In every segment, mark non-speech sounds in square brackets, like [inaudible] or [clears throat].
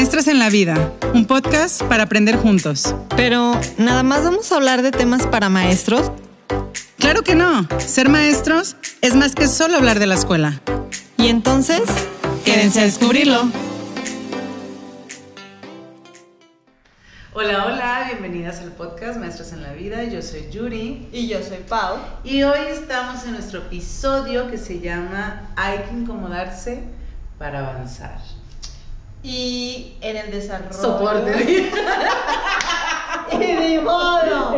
Maestras en la Vida, un podcast para aprender juntos. Pero, ¿nada más vamos a hablar de temas para maestros? Claro que no. Ser maestros es más que solo hablar de la escuela. Y entonces, quédense a descubrirlo. Hola, hola, bienvenidas al podcast Maestras en la Vida. Yo soy Yuri. Y yo soy Pau. Y hoy estamos en nuestro episodio que se llama Hay que incomodarse para avanzar. Y en el desarrollo. Soporte. [laughs] y de [laughs] modo.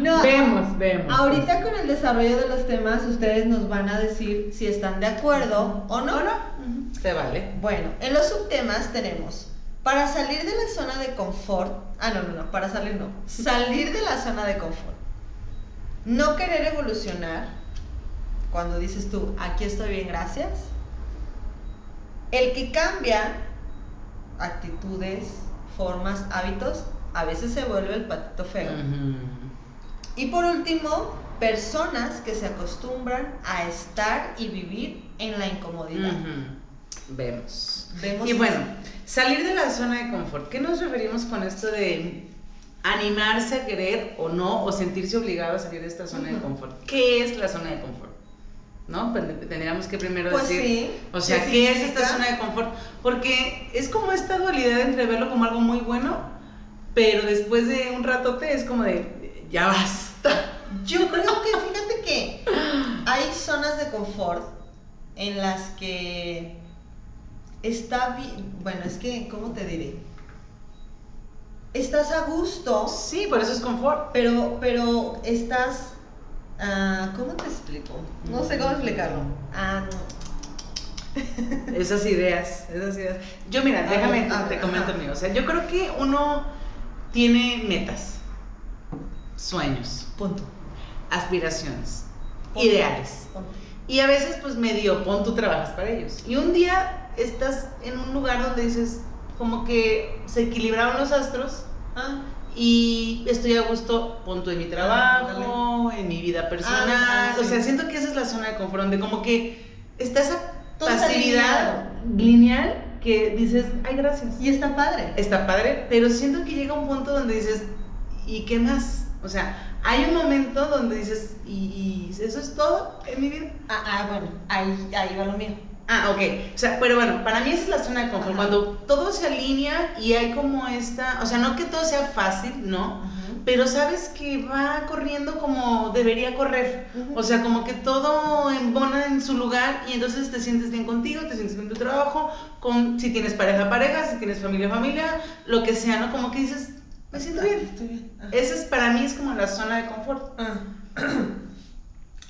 No, vemos, vemos. Ahorita con el desarrollo de los temas, ustedes nos van a decir si están de acuerdo o no. ¿O no? Se vale. Bueno, en los subtemas tenemos para salir de la zona de confort. Ah, no, no, no, para salir no. Salir de la zona de confort. No querer evolucionar. Cuando dices tú, aquí estoy bien, gracias el que cambia actitudes, formas, hábitos, a veces se vuelve el patito feo. Y por último, personas que se acostumbran a estar y vivir en la incomodidad. Vemos. Vemos. Y bueno, salir de la zona de confort. ¿Qué nos referimos con esto de animarse a querer o no, o sentirse obligado a salir de esta zona de confort? ¿Qué es la zona de confort? ¿No? Pues, tendríamos que primero pues decir, o sea, ¿qué, es esta zona de confort? Porque es como esta dualidad entre verlo como algo muy bueno, pero después de un ratote es como de, ya basta. Yo creo que, fíjate que hay zonas de confort en las que está bien, bueno, es que, ¿cómo te diré? Estás a gusto. Sí, por eso es confort. Pero, pero estás Ah, ¿Cómo te explico? No sé cómo explicarlo. Ah, [laughs] esas ideas, esas ideas. Yo mira, déjame, te comento mío. O sea, yo creo que uno tiene metas, sueños, punto, aspiraciones, ideales. Y a veces pues medio, pon tú trabajas para ellos. Y un día estás en un lugar donde dices, como que se equilibraron los astros. Ah y estoy a gusto, punto en mi trabajo, en mi vida personal. O sea, siento que esa es la zona de confort, donde como que está esa pasividad lineal que dices, ay, gracias. Y está padre. Está padre, pero siento que llega un punto donde dices, ¿y qué más? O sea, hay un momento donde dices, ¿y, eso es todo en mi vida? Ah, ah bueno, ahí, ahí va lo mío. Ah, ok. O sea, pero bueno, para mí esa es la zona de confort. Cuando todo se alinea y hay como esta, o sea, no que todo sea fácil, ¿no? Pero sabes que va corriendo como debería correr. O sea, como que todo embona en su lugar y entonces te sientes bien contigo, te sientes bien en tu trabajo, con si tienes pareja, pareja, si tienes familia, familia, lo que sea, ¿no? Como que dices, me siento bien. Estoy bien. Esa es para mí es como la zona de confort. Ah. [clears throat]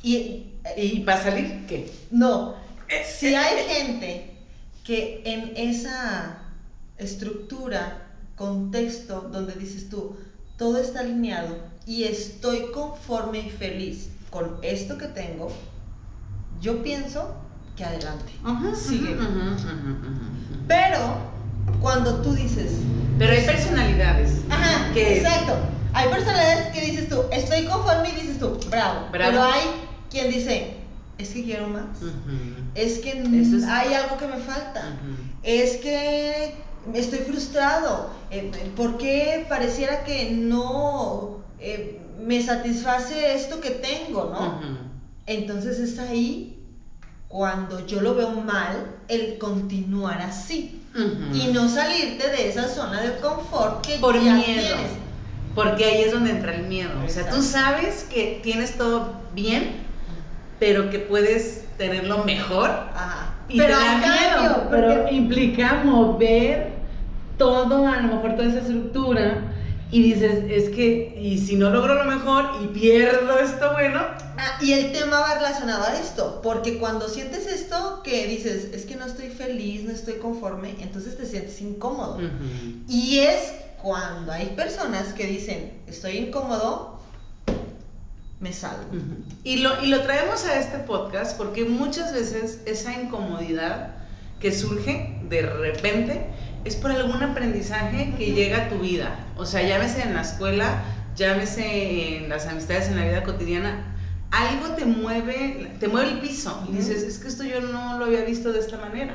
y, ¿Y para salir qué? No si hay [laughs] gente que en esa estructura, contexto donde dices tú, todo está alineado y estoy conforme y feliz con esto que tengo, yo pienso que adelante, sigue. Pero cuando tú dices... Pero hay personalidades. Ajá, que exacto. Hay personalidades que dices tú, estoy conforme y dices tú, bravo. bravo. Pero hay quien dice, es que quiero más. Es que hay algo que me falta. Es que estoy frustrado. Eh, ¿Por qué pareciera que no eh, me satisface esto que tengo, no? Entonces es ahí cuando yo lo veo mal el continuar así y no salirte de esa zona de confort que por ya miedo. Porque ahí es donde entra el miedo. O sea, tú sabes que tienes todo bien, pero que puedes tenerlo mejor. Y pero te miedo, pero implica mover todo, a lo mejor toda esa estructura. Y dices, es que, y si no logro lo mejor y pierdo esto bueno. Ah, y el tema va relacionado a esto, porque cuando sientes esto que dices, es que no estoy feliz, no estoy conforme, entonces te sientes incómodo. Y es cuando hay personas que dicen, estoy incómodo, me salgo. y, lo, y lo traemos a este podcast porque muchas veces esa incomodidad que surge de repente es por algún aprendizaje que llega a tu vida. O sea, llámese en la escuela, llámese en las amistades, en la vida cotidiana. Algo te mueve, te mueve el piso y dices, es que esto yo no lo había visto de esta manera.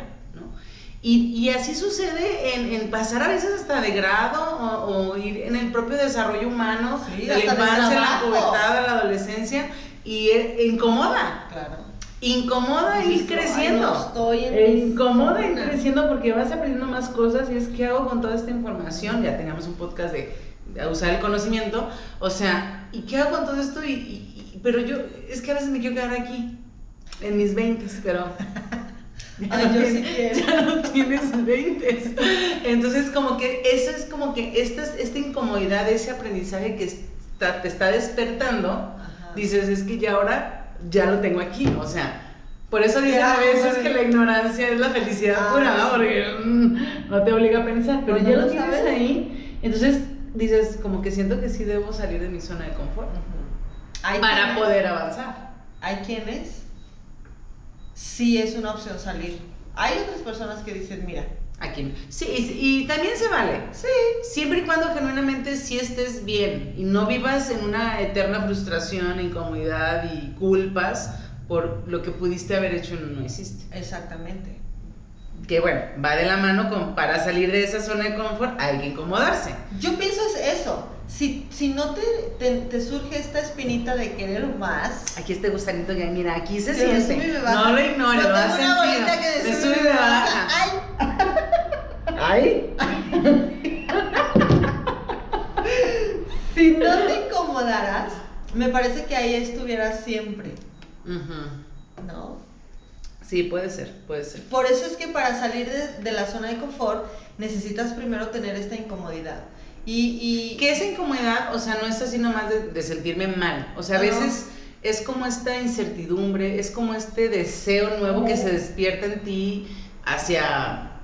Y, y así sucede en, en, pasar a veces hasta de grado o, ir en el propio desarrollo humano, de la infancia, la pubertad, la adolescencia, y e, incomoda. Claro. Incomoda ir creciendo. estoy en incomoda ir creciendo porque vas aprendiendo más cosas y es qué hago con toda esta información. Ya teníamos un podcast de, usar el conocimiento. O sea, ¿y qué hago con todo esto? Y, pero yo, es que a veces me quiero quedar aquí, en mis 20, pero. [laughs] Ya, no, tienes, ya no tienes 20. Entonces, como que eso es como que esta, esta incomodidad, ese aprendizaje que está, te está despertando, dices, es que ya ahora ya lo tengo aquí, o sea, por eso dicen a veces que la ignorancia es la felicidad ah, pura, porque mm, no te obliga a pensar, pero ya lo tienes ahí, entonces dices, como que siento que sí debo salir de mi zona de confort para poder avanzar. Hay quienes sí es una opción salir. Hay otras personas que dicen, mira, Aquí. Sí, y, también se vale. Sí. Siempre y cuando genuinamente sí estés bien y no vivas en una eterna frustración, incomodidad y culpas por lo que pudiste haber hecho y no hiciste. Exactamente. Que bueno, va de la mano con para salir de esa zona de confort hay que incomodarse. Yo pienso es eso. Si, si no te, te, surge esta espinita de querer más. Aquí este gusanito que mira, aquí se siente. No lo ignores, lo vas a sentir. sube y me baja. Ay. ¡Ay! [laughs] si no te incomodaras, me parece que ahí estuvieras siempre. ¿No? Sí, puede ser, puede ser. Por eso es que para salir de, la zona de confort necesitas primero tener esta incomodidad. Y, y... Que esa incomodidad, o sea, no es así nomás de, sentirme mal. O sea, a veces es como esta incertidumbre, es como este deseo nuevo que se despierta en ti hacia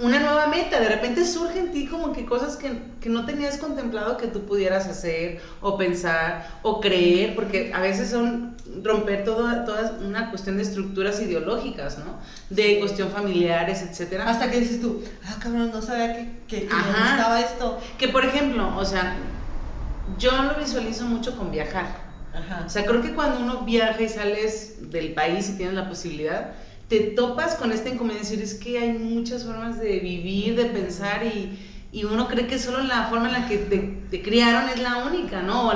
una nueva meta, de repente surge en ti como que cosas que, no tenías contemplado que tú pudieras hacer o pensar o creer, porque a veces son romper toda, toda una cuestión de estructuras ideológicas, ¿no? De cuestión familiares, etcétera. Hasta que dices tú, ah, cabrón, no sabía que, que, que me gustaba esto. Que por ejemplo, o sea, yo lo visualizo mucho con viajar. Ajá. O sea, creo que cuando uno viaja y sales del país y tienes la posibilidad, te topas con esta inconveniencia, es que hay muchas formas de vivir, de pensar y, y uno cree que solo la forma en la que te, criaron es la única, ¿no?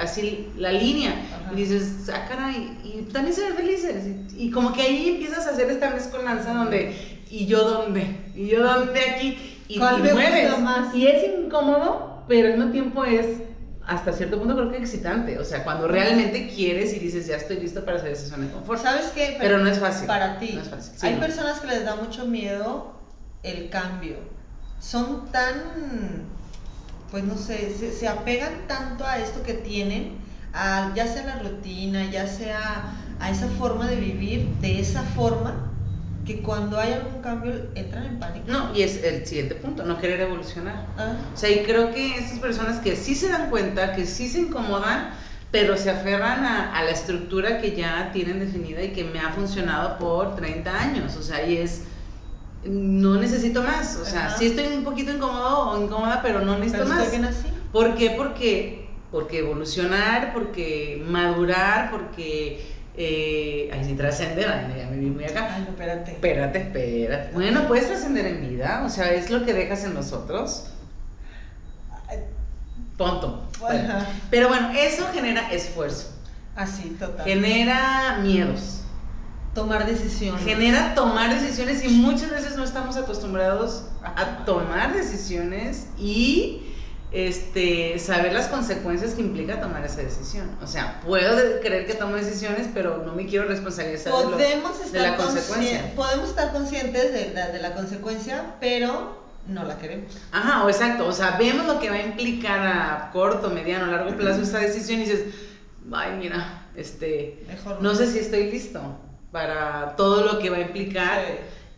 así la línea. Y dices, ah, caray, y también se ven felices. Y, como que ahí empiezas a hacer esta mezcolanza donde, ¿y yo dónde? ¿Y yo dónde aquí? Y, ¿Cuál me mueves. más? Y es incómodo, pero al mismo tiempo es hasta cierto punto creo que excitante. O sea, cuando realmente quieres y dices, ya estoy listo para hacer esa zona de confort. ¿Sabes qué? Pero, no es fácil. Para ti. No es fácil. hay personas que les da mucho miedo el cambio. Son tan, pues no sé, se, apegan tanto a esto que tienen, a, ya sea la rutina, ya sea a esa forma de vivir, de esa forma, que cuando hay algún cambio entran en pánico. No, y es el siguiente punto, no querer evolucionar. Ah. O sea, y creo que esas personas que sí se dan cuenta, que sí se incomodan, pero se aferran a, la estructura que ya tienen definida y que me ha funcionado por 30 años. O sea, y es, no necesito más. O sea, sí estoy un poquito incómodo o incómoda, pero no necesito más. Estoy bien así. ¿Por qué? Porque, porque evolucionar, porque madurar, porque eh, ay, si trascender, ya me vi muy acá. Ay, no, espérate. Espérate, espérate. Bueno, puedes trascender en vida, o sea, es lo que dejas en nosotros. Punto. Pero bueno, eso genera esfuerzo. Así, total. Genera miedos. Tomar decisiones. Genera tomar decisiones y muchas veces no estamos acostumbrados a tomar decisiones y este, saber las consecuencias que implica tomar esa decisión. O sea, puedo creer que tomo decisiones, pero no me quiero responsabilizar podemos de, la consecuencia. Podemos estar conscientes de la, de la consecuencia, pero no la queremos. Ajá, o exacto. O sea, vemos lo que va a implicar a corto, mediano, largo plazo esa decisión y dices, ay, mira, este, Mejor no sé si estoy listo para todo lo que va a implicar.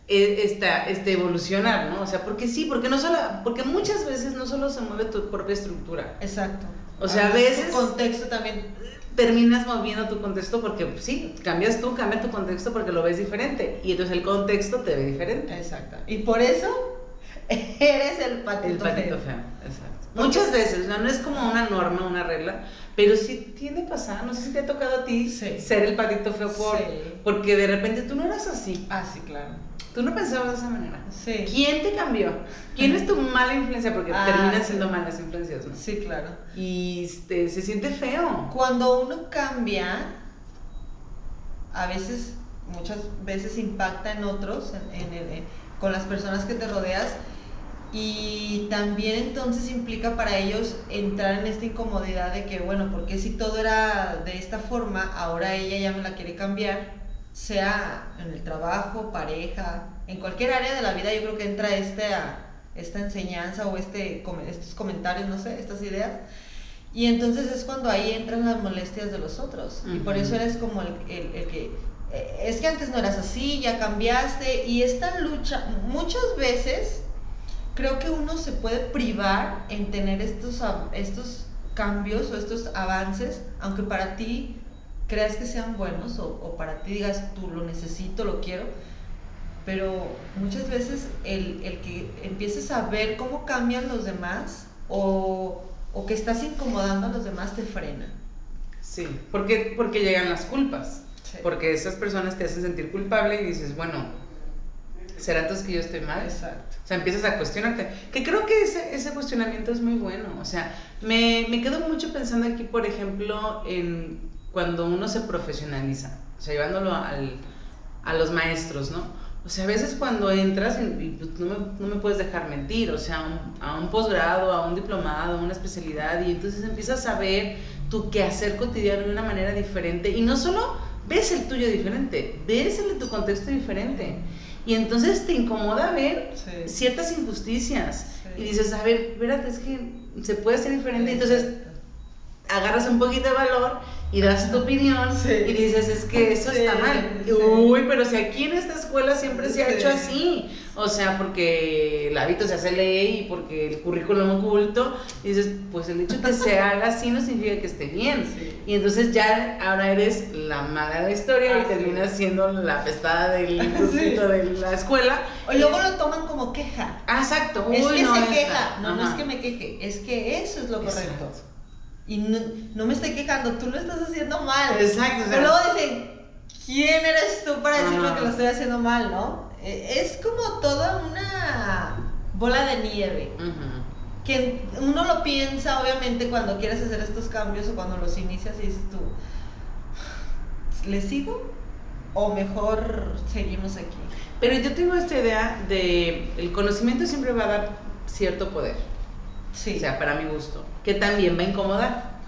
Esta, este evolucionar, ¿no? O sea, porque sí, porque no solo, porque muchas veces no solo se mueve tu propia estructura. Exacto. O sea, a veces... Tu contexto también. Terminas moviendo tu contexto porque, pues, sí, cambias tú, cambia tu contexto porque lo ves diferente. Y entonces el contexto te ve diferente. Exacto. Y por eso [laughs] eres el patito, el patito feo. Exacto. Muchas veces, o sea, no es como una norma, una regla, pero sí tiene que pasar. No sé si te ha tocado a ti ser el patito feo por, porque de repente tú no eras así. Ah, sí, claro. Tú no pensabas de esa manera. Sí. ¿Quién te cambió? ¿Quién es tu mala influencia? Porque ah, terminan siendo malas influencias, ¿no? Sí, claro. Y este, se siente feo. Cuando uno cambia, a veces, muchas veces impacta en otros, en, con las personas que te rodeas. Y también entonces implica para ellos entrar en esta incomodidad de que, bueno, porque si todo era de esta forma, ahora ella ya me la quiere cambiar sea en el trabajo, pareja, en cualquier área de la vida, yo creo que entra esta, esta enseñanza o este, estos comentarios, no sé, estas ideas. Y entonces es cuando ahí entran las molestias de los otros. Y por eso eres como el, el, que, eh, es que antes no eras así, ya cambiaste. Y esta lucha, muchas veces creo que uno se puede privar en tener estos, estos cambios o estos avances, aunque para ti creas que sean buenos o, para ti digas, tú lo necesito, lo quiero, pero muchas veces el, que empieces a ver cómo cambian los demás o, que estás incomodando a los demás te frena. Sí, porque, porque llegan las culpas. Porque esas personas te hacen sentir culpable y dices, bueno, ¿será entonces que yo estoy mal? Exacto. O sea, empiezas a cuestionarte. Que creo que ese, ese cuestionamiento es muy bueno. O sea, me, me quedo mucho pensando aquí, por ejemplo, en cuando uno se profesionaliza, o sea, llevándolo al, a los maestros, ¿no? O sea, a veces cuando entras, y, pues, no, me, no, me, puedes dejar mentir, o sea, a un posgrado, a un diplomado, a una especialidad, y entonces empiezas a ver tu quehacer cotidiano de una manera diferente, y no solo ves el tuyo diferente, ves el de tu contexto diferente. Y entonces te incomoda ver ciertas injusticias. Y dices, a ver, espérate, es que se puede ser diferente. Entonces agarras un poquito de valor y das tu opinión y dices, es que eso está mal. Uy, pero si aquí en esta escuela siempre se ha hecho así. O sea, porque el hábito se hace ley y porque el currículum oculto. Y dices, pues el hecho de que se haga así no significa que esté bien. Y entonces ya ahora eres la mala de la historia y ah, terminas siendo la pestada del grupito de la escuela. O luego lo toman como queja. Ah, exacto. es que se queja. No, no es que me queje, es que eso es lo correcto. Y no, me estoy quejando, tú lo estás haciendo mal. Exacto. Pero luego dicen, ¿quién eres tú para decirme que lo estoy haciendo mal, no? E, es como toda una bola de nieve. Que uno lo piensa, obviamente, cuando quieres hacer estos cambios o cuando los inicias y dices tú, ¿le sigo? O mejor seguimos aquí. Pero yo tengo esta idea de el conocimiento siempre va a dar cierto poder. Sí. O sea, para mi gusto que también va a incomodar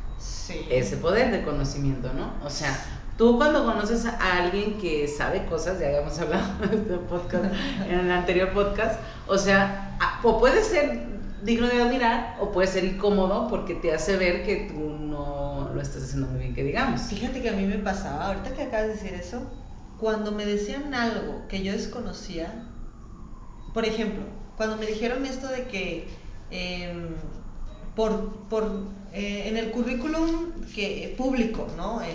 ese poder de conocimiento, ¿no? O sea, tú cuando conoces a alguien que sabe cosas, ya habíamos [laughs] hablado de este podcast, en el anterior podcast, o sea, o puede ser digno de admirar o puede ser incómodo porque te hace ver que tú no lo estás haciendo muy bien, que digamos. Fíjate que a mí me pasaba, ahorita que acabas de decir eso, cuando me decían algo que yo desconocía, por ejemplo, cuando me dijeron esto de que... Em, por, por eh, en el currículum que, público, ¿no? Eh,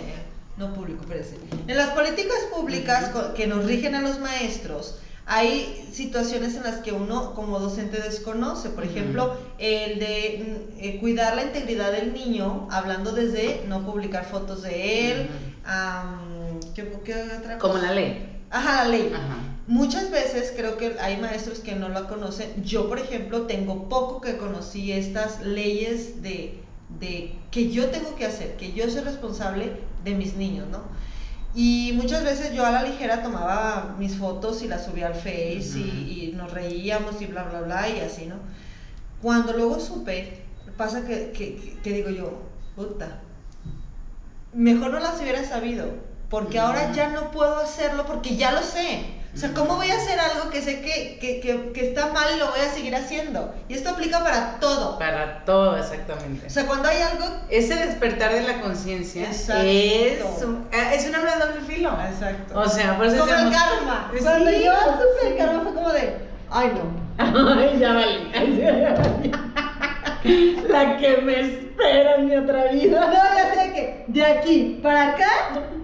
no público, espérese. En las políticas públicas que nos rigen a los maestros, hay situaciones en las que uno como docente desconoce, por ejemplo, el de mm, eh, cuidar la integridad del niño, hablando desde no publicar fotos de él, ¿qué, ¿qué, otra cosa? Como la ley. Ajá, la ley. Ajá. Muchas veces creo que hay maestros que no lo conocen. Yo, por ejemplo, tengo poco que conocí estas leyes de, de que yo tengo que hacer, que yo soy responsable de mis niños, ¿no? Y muchas veces yo a la ligera tomaba mis fotos y las subía al Face y, nos reíamos y bla, bla, bla y así, ¿no? Cuando luego supe, pasa que, que, que digo yo, puta, mejor no las hubiera sabido, porque ahora ya no puedo hacerlo porque ya lo sé. O sea, ¿cómo voy a hacer algo que sé que, que, que, está mal y lo voy a seguir haciendo? Y esto aplica para todo. Para todo, exactamente. O sea, cuando hay algo... Ese despertar de la conciencia es, un, ah, es una de doble filo. Exacto. O sea, por eso Como el karma. Cuando yo supe el karma fue como de, ay no. [laughs] ay, ya vale. [laughs] la que me espera en mi otra vida. No, ya sé que de aquí para acá,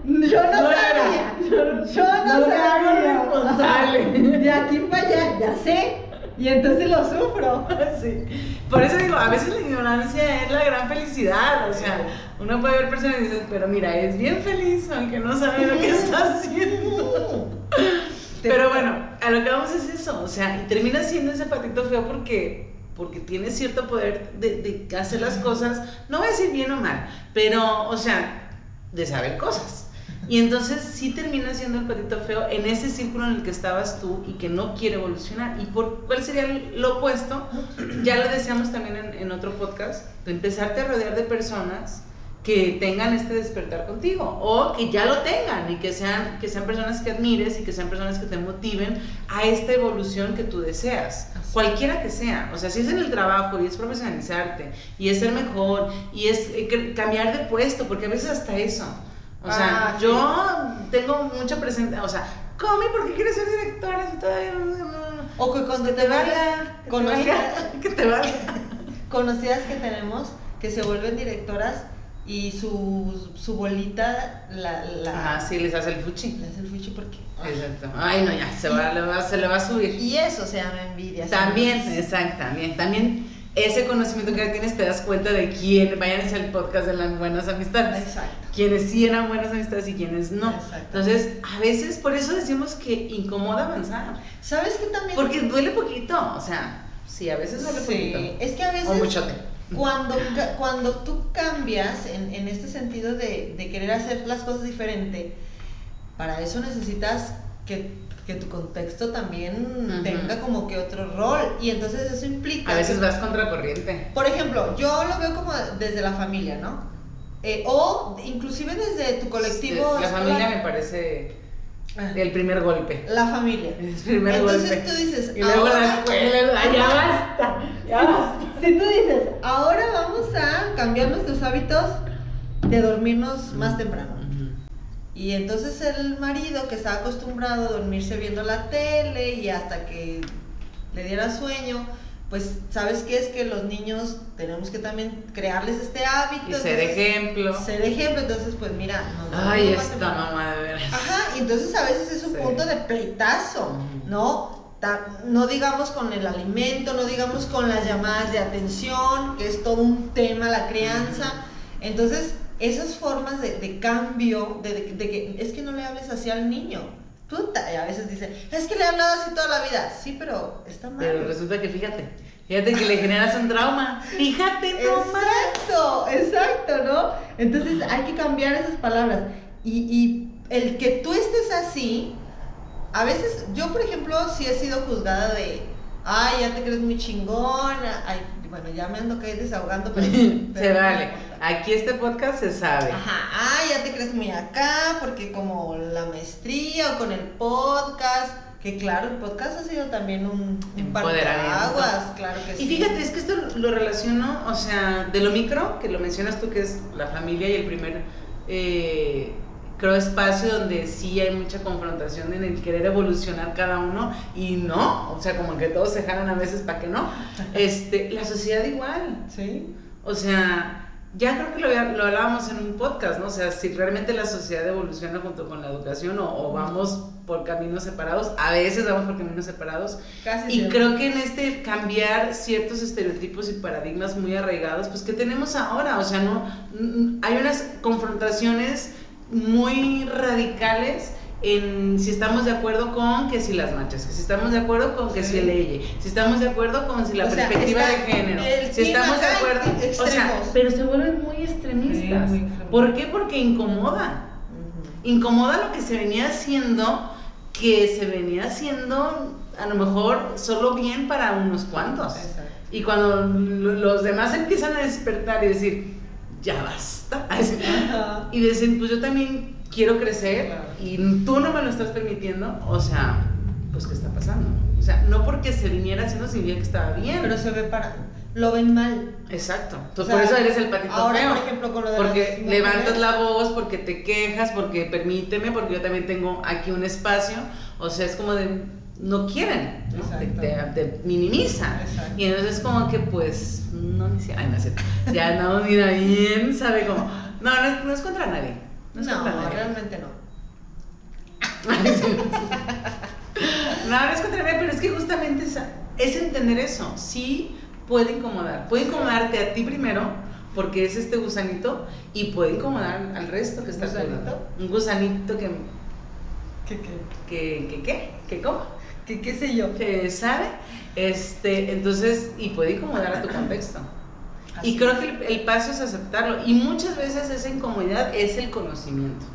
yo no, sabía. Yo, no, sabía. responsable. De aquí para allá, ya sé. Y entonces lo sufro. [laughs] sí. Por eso digo, a veces la ignorancia es la gran felicidad. O sea, uno puede ver personas y dice, pero mira, es bien feliz, aunque no sabe lo que está [laughs] haciendo. pero bueno, a lo que vamos es eso. O sea, y termina siendo ese patito feo porque porque tiene cierto poder de, hacer las cosas, no voy a decir bien o mal, pero, o sea, de saber cosas. Y entonces sí termina siendo el patito feo en ese círculo en el que estabas tú y que no quiere evolucionar. ¿Y por cuál sería lo opuesto? Ya lo decíamos también en, en otro podcast, de empezarte a rodear de personas que tengan este despertar contigo o que ya lo tengan y que sean, que sean personas que admires y que sean personas que te motiven a esta evolución que tú deseas, cualquiera que sea. O sea, si es en el trabajo y es profesionalizarte y es ser mejor y es eh, cambiar de puesto, porque a veces hasta eso. O sea, ah, yo tengo mucha presencia, o sea, Comi, ¿por qué quieres ser directora si todavía O que cuando te, valga, [laughs] que te valga. [laughs] Conocidas que tenemos que se vuelven directoras y su, su bolita la, la... Ah, sí, les hace el fuchi. Les hace el fuchi porque... Exacto. Ay, no, ya, se, va, le va, se le va a subir. Y eso se llama envidia. También, exacto, también, también ese conocimiento que tienes te das cuenta de quién, vayan a el podcast de las buenas amistades. Exacto. Quienes sí eran buenas amistades y quienes no. Exacto. Entonces, a veces por eso decimos que incomoda avanzar. ¿Sabes qué también? Porque duele poquito, o sea, sí, a veces duele sí. poquito. Es que a veces... O muchote. Cuando, cuando tú cambias en, en este sentido de, de querer hacer las cosas diferente, para eso necesitas que que tu contexto también tenga como que otro rol. Y entonces eso implica... A veces vas contracorriente. Por ejemplo, yo lo veo como desde la familia, ¿no? Eh, o inclusive desde tu colectivo... la familia me parece. El primer golpe. La familia. El primer Entonces tú dices. Y luego la escuela, ya basta, ya basta. Si tú dices, ahora vamos a cambiar nuestros hábitos de dormirnos más temprano. Y entonces el marido que estaba acostumbrado a dormirse viendo la tele y hasta que le diera sueño, pues sabes qué es que los niños tenemos que también crearles este hábito. Y ser ejemplo. Ser ejemplo, entonces pues mira. Ay, esta mamá de veras. Y entonces a veces es un punto de pleitazo, ¿no? No digamos con el alimento, no digamos con las llamadas de atención, que es todo un tema la crianza. Entonces, esas formas de, cambio, de, que es que no le hables así al niño. Tú a veces dicen, es que le he hablado así toda la vida. Sí, pero está mal. Pero resulta que fíjate, fíjate que le generas un trauma. Fíjate, no Exacto, exacto, ¿no? Entonces hay que cambiar esas palabras. Y, y el que tú estés así, a veces, yo por ejemplo, sí he sido juzgada de, ay, ya te crees muy chingona, ay, bueno, ya me ando que desahogando, pero... [laughs] se vale. Aquí este podcast se sabe. Ajá, ah, ya te crees muy acá, porque como la maestría o con el podcast, que claro, el podcast ha sido también un, un aguas, claro que y sí. Y fíjate, es que esto lo relaciono, o sea, de lo micro, que lo mencionas tú, que es la familia y el primer... Eh, creo, espacio donde sí hay mucha confrontación en el querer evolucionar cada uno y no, o sea, como que todos se jalan a veces para que no. Este, la sociedad igual. Sí. O sea, ya creo que lo, lo, hablábamos en un podcast, ¿no? O sea, si realmente la sociedad evoluciona junto con la educación o, vamos por caminos separados, a veces vamos por caminos separados. Casi y creo que en este cambiar ciertos estereotipos y paradigmas muy arraigados, pues que tenemos ahora, o sea, no, hay unas confrontaciones muy radicales en si estamos de acuerdo con que si las manchas, que si estamos de acuerdo con que si el ley, si estamos de acuerdo con si la perspectiva de género, si estamos de acuerdo, o sea, pero se vuelven muy extremistas. ¿Por qué? Porque incomoda. Incomoda lo que se venía haciendo, que se venía haciendo a lo mejor solo bien para unos cuantos. Y cuando los demás empiezan a despertar y decir, ya basta. y dicen, pues yo también quiero crecer y tú no me lo estás permitiendo, o sea, pues ¿qué está pasando? O sea, no porque se viniera haciendo significa que estaba bien. Pero se ve para... Lo ven mal. Exacto. Entonces, por eso eres el patito ahora, feo. por ejemplo, con lo de Porque levantas la voz, porque te quejas, porque permíteme, porque yo también tengo aquí un espacio. O sea, es como de no quieren, Te, minimiza. Y entonces como que pues, no ni ay, no Ya no, mira bien, sabe cómo. No, no es, contra nadie. No, es contra nadie. realmente no. no, no es contra nadie, pero es que justamente es entender eso. Sí puede incomodar. Puede incomodarte a ti primero, porque es este gusanito, y puede incomodar al resto que está ¿Gusanito? Un gusanito que. ¿Qué qué? que, que ¿Qué? ¿Qué cómo? ¿Qué qué sé yo? Que sabe. Este, entonces, y puede incomodar a tu contexto. y creo que el, paso es aceptarlo. Y muchas veces esa incomodidad es el conocimiento.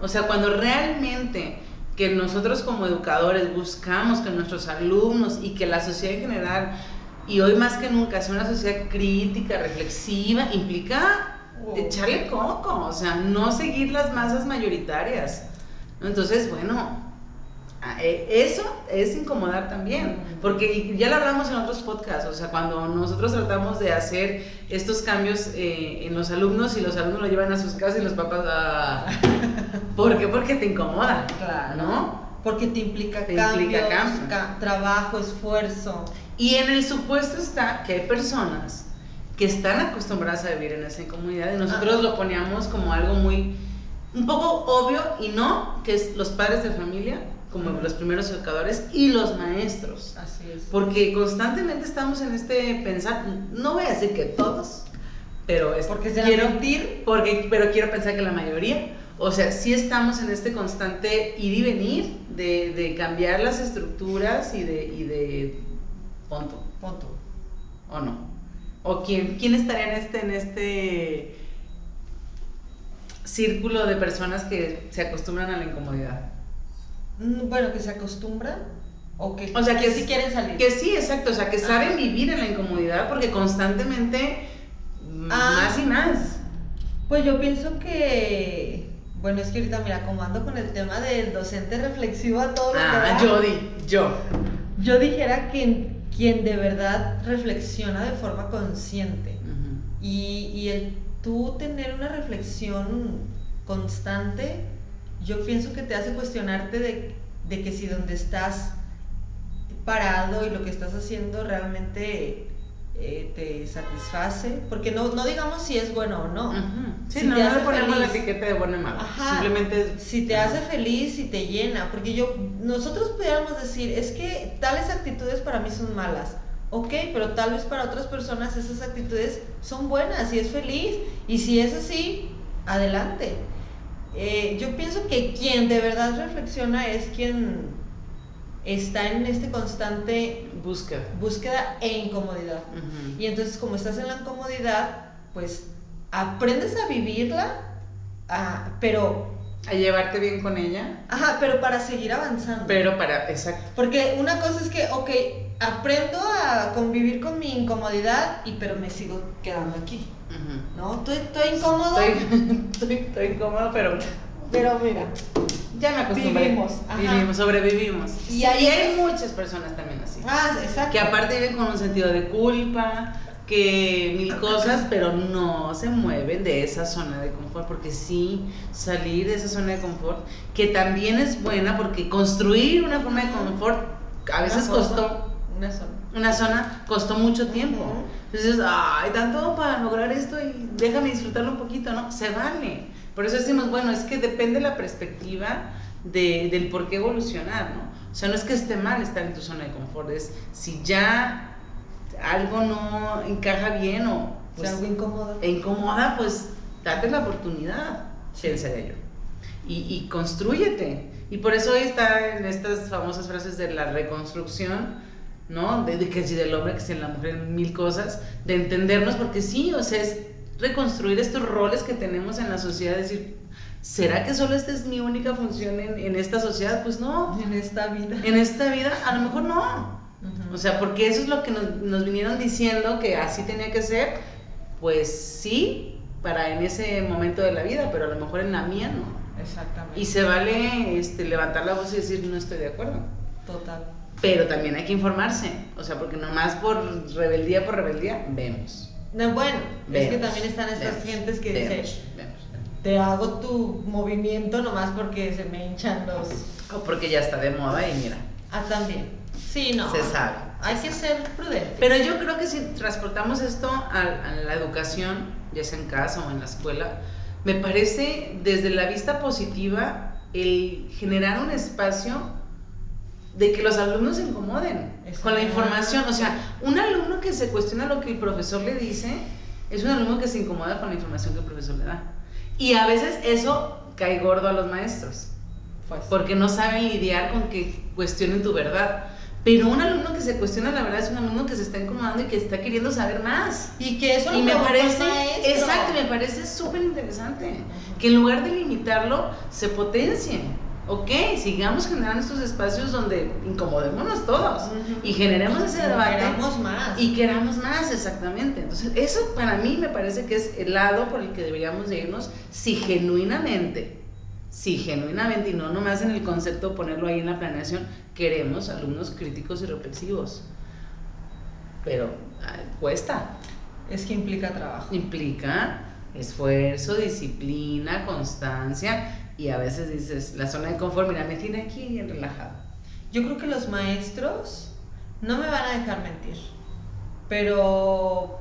O sea, cuando realmente que nosotros como educadores buscamos que nuestros alumnos y que la sociedad en general, y hoy más que nunca, sea una sociedad crítica, reflexiva, implica echarle coco, o sea, no seguir las masas mayoritarias. Entonces, bueno, eso es incomodar también, porque ya lo hablamos en otros podcasts, o sea, cuando nosotros tratamos de hacer estos cambios eh, en los alumnos y los alumnos lo llevan a sus casas y los papás, ah, ¿por qué? Porque te incomoda, claro. ¿no? Porque te implica te implica trabajo, esfuerzo. Y en el supuesto está que hay personas que están acostumbradas a vivir en esa incomodidad y nosotros lo poníamos como algo muy, un poco obvio y no, que es los padres de familia como los primeros educadores y los maestros. Así es. Porque constantemente estamos en este pensar, no voy a decir que todos, pero es, porque quiero mentir, porque pero quiero pensar que la mayoría, o sea, sí estamos en este constante ir y venir de, de cambiar las estructuras y de y de punto, punto. ¿O no? ¿O quién quién estaría en este en este círculo de personas que se acostumbran a la incomodidad? Mm, bueno, que se acostumbran o que, o sea, que, sí quieren salir. Que sí, exacto, o sea, que saben vivir en la incomodidad porque constantemente ah. más y más. Pues yo pienso que, bueno, es que ahorita, mira, como ando con el tema del docente reflexivo a todo ah, yo di, yo. Yo dijera que quien de verdad reflexiona de forma consciente y, y el tú tener una reflexión constante yo pienso que te hace cuestionarte de, que si donde estás parado y lo que estás haciendo realmente eh, te satisface, porque no, no digamos si es bueno o no. si no, te hace ponemos la etiqueta de bueno y malo. Simplemente si te hace feliz, si te llena, porque yo nosotros pudiéramos decir, es que tales actitudes para mí son malas. Ok, pero tal vez para otras personas esas actitudes son buenas y es feliz. Y si es así, adelante. Eh, yo pienso que quien de verdad reflexiona es quien está en este constante búsqueda, búsqueda e incomodidad. Y entonces como estás en la incomodidad, pues aprendes a vivirla, pero... A llevarte bien con ella. Ajá, pero para seguir avanzando. Pero para, exacto. Porque una cosa es que, ok, aprendo a convivir con mi incomodidad, y pero me sigo quedando aquí. ¿No? Estoy, estoy incómodo. [laughs] Estoy, estoy, incómodo, pero. Pero mira. Ya me acostumbré. Vivimos. Vivimos, sobrevivimos. Y, ahí hay muchas personas también así. Ah, exacto. Que aparte viven con un sentido de culpa, que mil cosas, pero no se mueven de esa zona de confort, porque sí, salir de esa zona de confort, que también es buena, porque construir una forma de confort a veces costó. Una zona. Una zona costó mucho tiempo. Entonces, ay, tanto para lograr esto y déjame disfrutarlo un poquito, ¿no? Se vale. Por eso decimos, bueno, es que depende la perspectiva de, del por qué evolucionar, ¿no? O sea, no es que esté mal estar en tu zona de confort, es si ya algo no encaja bien o... Pues, algo incomoda. E incomoda, pues date la oportunidad, pensaría yo. Y, y construyete. Y por eso hoy está en estas famosas frases de la reconstrucción, ¿no? De, que si del hombre, que si en la mujer, mil cosas, de entendernos, porque sí, o sea, es reconstruir estos roles que tenemos en la sociedad, decir, ¿será que solo esta es mi única función en, esta sociedad? Pues no. En esta vida. En esta vida, a lo mejor no. O sea, porque eso es lo que nos, nos, vinieron diciendo que así tenía que ser, pues sí, para en ese momento de la vida, pero a lo mejor en la mía no. Exactamente. Y se vale este, levantar la voz y decir, no estoy de acuerdo. Total. Pero también hay que informarse, o sea, porque nomás por rebeldía por rebeldía, vemos. No, bueno, es que también están estas gentes que dicen, te hago tu movimiento nomás porque se me hinchan los... O porque ya está de moda y mira. Ah, también. Sí, no. Se sabe. Hay que ser prudente. Pero yo creo que si transportamos esto a, a la educación, ya sea en casa o en la escuela, me parece desde la vista positiva el generar un espacio de que los alumnos se incomoden con la información. O sea, un alumno que se cuestiona lo que el profesor le dice es un alumno que se incomoda con la información que el profesor le da. Y a veces eso cae gordo a los maestros. Pues. Porque no saben lidiar con que cuestionen tu verdad. Pero un alumno que se cuestiona la verdad es un alumno que se está incomodando y que está queriendo saber más. Y que eso y me parece exacto, me parece súper interesante que en lugar de limitarlo se potencie. Ok, sigamos generando estos espacios donde incomodémonos todos y generemos ese debate. Queramos más. Y queramos más, exactamente. Entonces, eso para mí me parece que es el lado por el que deberíamos irnos si genuinamente si genuinamente, y no nomás en el concepto ponerlo ahí en la planeación, queremos alumnos críticos y reflexivos. Pero cuesta. Es que implica trabajo. Implica esfuerzo, disciplina, constancia y a veces dices, la zona de confort, mira, me tiene aquí bien relajado. Yo creo que los maestros no me van a dejar mentir, pero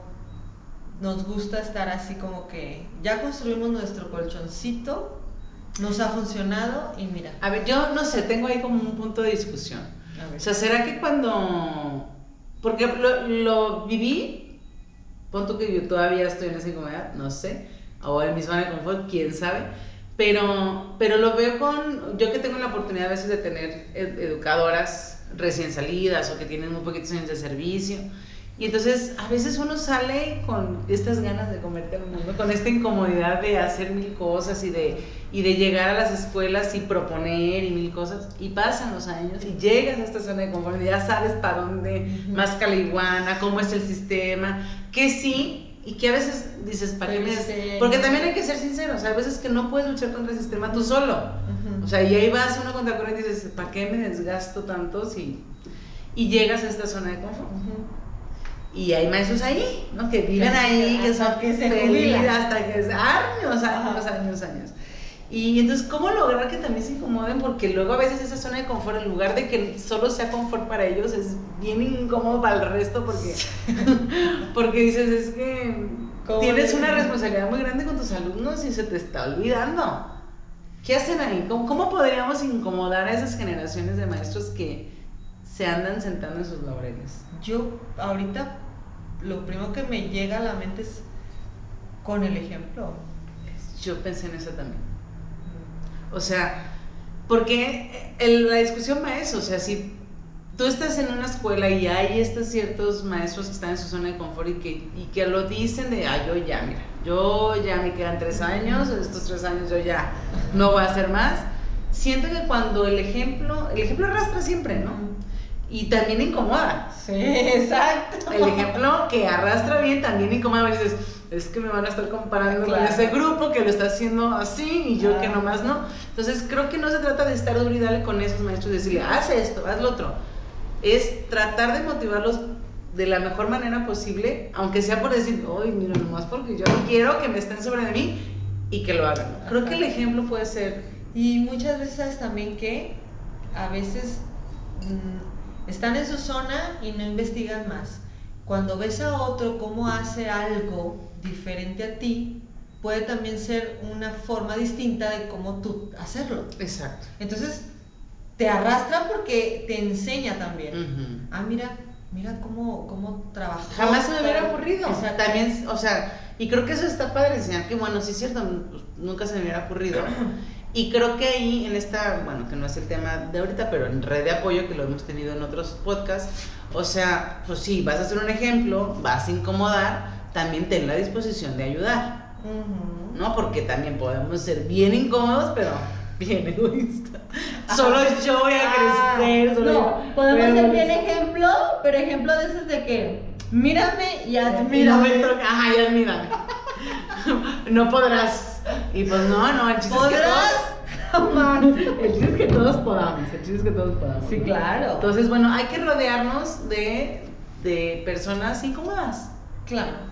nos gusta estar así como que ya construimos nuestro colchoncito nos ha funcionado y mira. A ver, yo no sé, tengo ahí como un punto de discusión. O sea, ¿será que cuando... Porque lo, lo viví, punto que yo todavía estoy en esa incomodidad, no sé, o en mi zona de confort, quién sabe, pero, pero lo veo con, yo que tengo la oportunidad a veces de tener educadoras recién salidas o que tienen muy poquitos años de servicio, y entonces a veces uno sale con estas ganas de comerte al mundo, con esta incomodidad de hacer mil cosas y de, y de llegar a las escuelas y proponer y mil cosas. Y pasan los años y llegas a esta zona de confort, ya sabes para dónde, más caliguana, cómo es el sistema, que sí, y que a veces dices, ¿para qué me Porque también hay que ser sinceros, a veces que no puedes luchar contra el sistema tú solo. O sea, y ahí vas uno contra corriente y dices, ¿para qué me desgasto tanto si... Y llegas a esta zona de confort. Y hay maestros ahí, ¿no? Que viven ahí, que son que se felices hasta que es años, años, años, años. Y entonces, ¿cómo lograr que también se incomoden? Porque luego a veces esa zona de confort, en lugar de que solo sea confort para ellos, es bien incómodo para el resto porque, [laughs] porque dices, es que tienes una responsabilidad muy grande con tus alumnos y se te está olvidando. ¿Qué hacen ahí? ¿Cómo, cómo podríamos incomodar a esas generaciones de maestros que se andan sentando en sus laureles? Yo ahorita lo primero que me llega a la mente es con el ejemplo. Yo pensé en eso también. O sea, porque la discusión va a eso, o sea, si tú estás en una escuela y hay estos ciertos maestros que están en su zona de confort y que, y que lo dicen de, ah, yo ya, mira, yo ya me quedan tres años, estos tres años yo ya no voy a hacer más, siento que cuando el ejemplo, el ejemplo arrastra siempre, ¿no? y también incomoda. Sí, exacto. El ejemplo que arrastra bien también incomoda. Y dices, es que me van a estar comparando con ese grupo que lo está haciendo así y yo que nomás no. Entonces creo que no se trata de estar duro y darle con esos maestros y decirle, haz esto, haz lo otro. Es tratar de motivarlos de la mejor manera posible, aunque sea por decir, ay, mira, nomás porque yo no quiero que me estén sobre de mí y que lo hagan. Creo que el ejemplo puede ser. Y muchas veces también que a veces. Mm, están en su zona y no investigan más. Cuando ves a otro cómo hace algo diferente a ti, puede también ser una forma distinta de cómo tú hacerlo. Exacto. Entonces, te arrastra porque te enseña también. Ah, mira, mira cómo, cómo trabaja. Jamás se me hubiera ocurrido. También, o sea, y creo que eso está padre enseñar que, bueno, sí es cierto, nunca se me hubiera ocurrido. [clears throat] Y creo que ahí en esta, bueno, que no es el tema de ahorita, pero en red de apoyo que lo hemos tenido en otros podcasts, o sea, pues sí, vas a hacer un ejemplo, vas a incomodar, también ten la disposición de ayudar, ¿no? Porque también podemos ser bien incómodos, pero [laughs] bien egoístas. Solo yo voy a ah, crecer. Solo no, podemos ser bien ejemplo, pero ejemplo de esos de que mírame y admírame. Ajá, y admírame. [laughs] no podrás y pues no, no, el chiste es que todos. [laughs] el chiste es que todos podamos. El chiste es que todos podamos. Sí, claro. Entonces, bueno, hay que rodearnos de, de personas incómodas. Claro.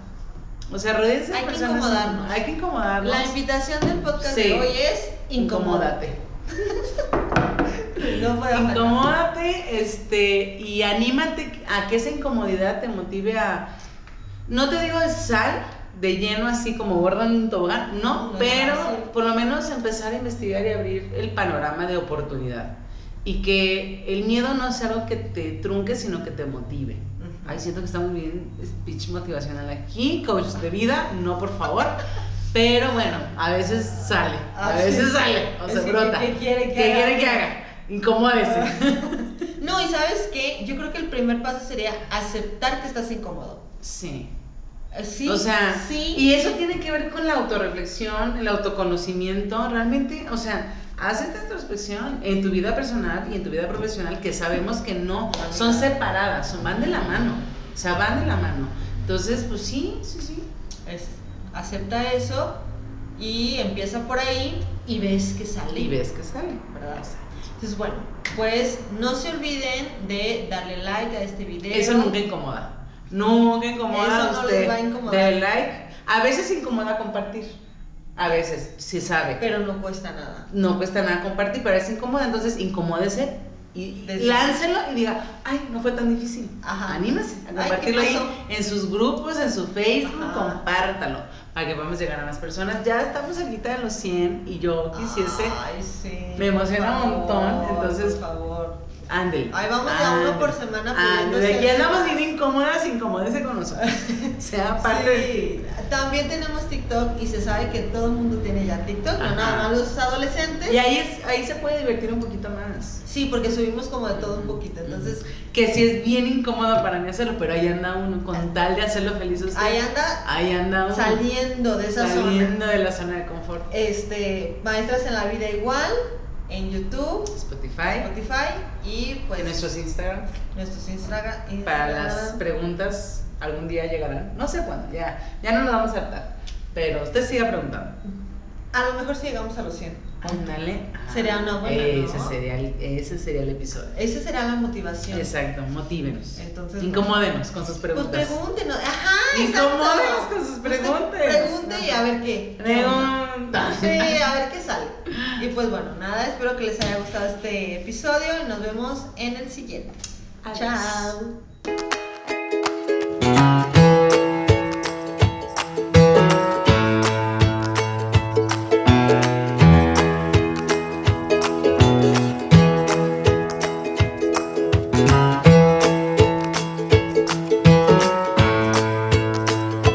O sea, rodearse de personas. Que incomodarnos. Hay que incomodarnos. La invitación del podcast de hoy es incomódate. [laughs] no Incomódate, este, y anímate a que esa incomodidad te motive a. No te digo sal, de lleno así como gordo en un tobogán, no, pero por lo menos empezar a investigar y abrir el panorama de oportunidad. y que el miedo no es algo que te trunque, sino que te motive. Ay, siento que estamos bien speech motivacional aquí, coaches de vida, no por favor. Pero bueno, a veces sale, a, veces sale, o se brota. ¿Qué quiere que ¿Qué haga? quiere que haga? Incomódese. [laughs] No, y sabes qué, yo creo que el primer paso sería aceptar que estás incómodo. Sí. Eh, Sí, o sea, sí. y eso tiene que ver con la autorreflexión, el autoconocimiento, realmente, o sea, haz esta introspección en tu vida personal y en tu vida profesional que sabemos que no son separadas, son van de la mano, o sea, van de la mano. Entonces, pues sí, sí, sí. Es- acepta eso y empieza por ahí y ves que sale. Y ves que sale. ¿verdad? Entonces, bueno, pues no se olviden de darle like a este video. Eso nunca incomoda. Nunca incomoda Eso a no usted. les va a incomodar. Dale like. A veces incomoda compartir. A veces, si sabe. Pero no cuesta nada. no cuesta nada compartir, pero es incómoda, entonces incomódese y Desde- láncelo y diga, ay, no fue tan difícil. Ajá. Anímese a Ay, compartirlo ¿qué ahí en sus grupos, en su Facebook, Ajá. compártalo para que podamos llegar a más personas. Ya estamos cerquita de los 100 y yo quisiese, Ay, sí. me emociona un montón, entonces- Por favor. Ándele. Ahí vamos de a uno por semana pidiendo aquí andamos bien incómodas, incomódese con nosotros. [laughs] sea parte Sí. También tenemos TikTok y se sabe que todo el mundo tiene ya TikTok, no Ajá. nada más los adolescentes. Y ahí, es, ahí se puede divertir un poquito más. Sí, porque subimos como de todo un poquito. Entonces, Que sí es bien incómodo para mí hacerlo, pero ahí anda uno con tal de hacerlo feliz usted. ahí anda Ahí anda uno. saliendo de esa zona. Saliendo de la zona de confort. Este, Maestras en la Vida Igual, en YouTube, Spotify. Spotify y pues en nuestros Instagram. nuestros Instagram. Para las preguntas, algún día llegarán. No sé cuándo, ya, ya no nos vamos a hartar. Pero usted siga preguntando. A lo mejor si llegamos a los 100. Ándale. Sería una buena, Ese, ¿no? sería el, ese sería el episodio. Esa será la motivación. Exacto, motívenos. Entonces, Incomódenos con sus Pues preguntas. pregúntenos. Ajá, Incomódenos con sus preguntas. Pregunte y a ver qué. Pregunta. Sí, a ver qué sale. Y pues bueno, nada, espero que les haya gustado este episodio y nos vemos en el siguiente. Adiós. Chao.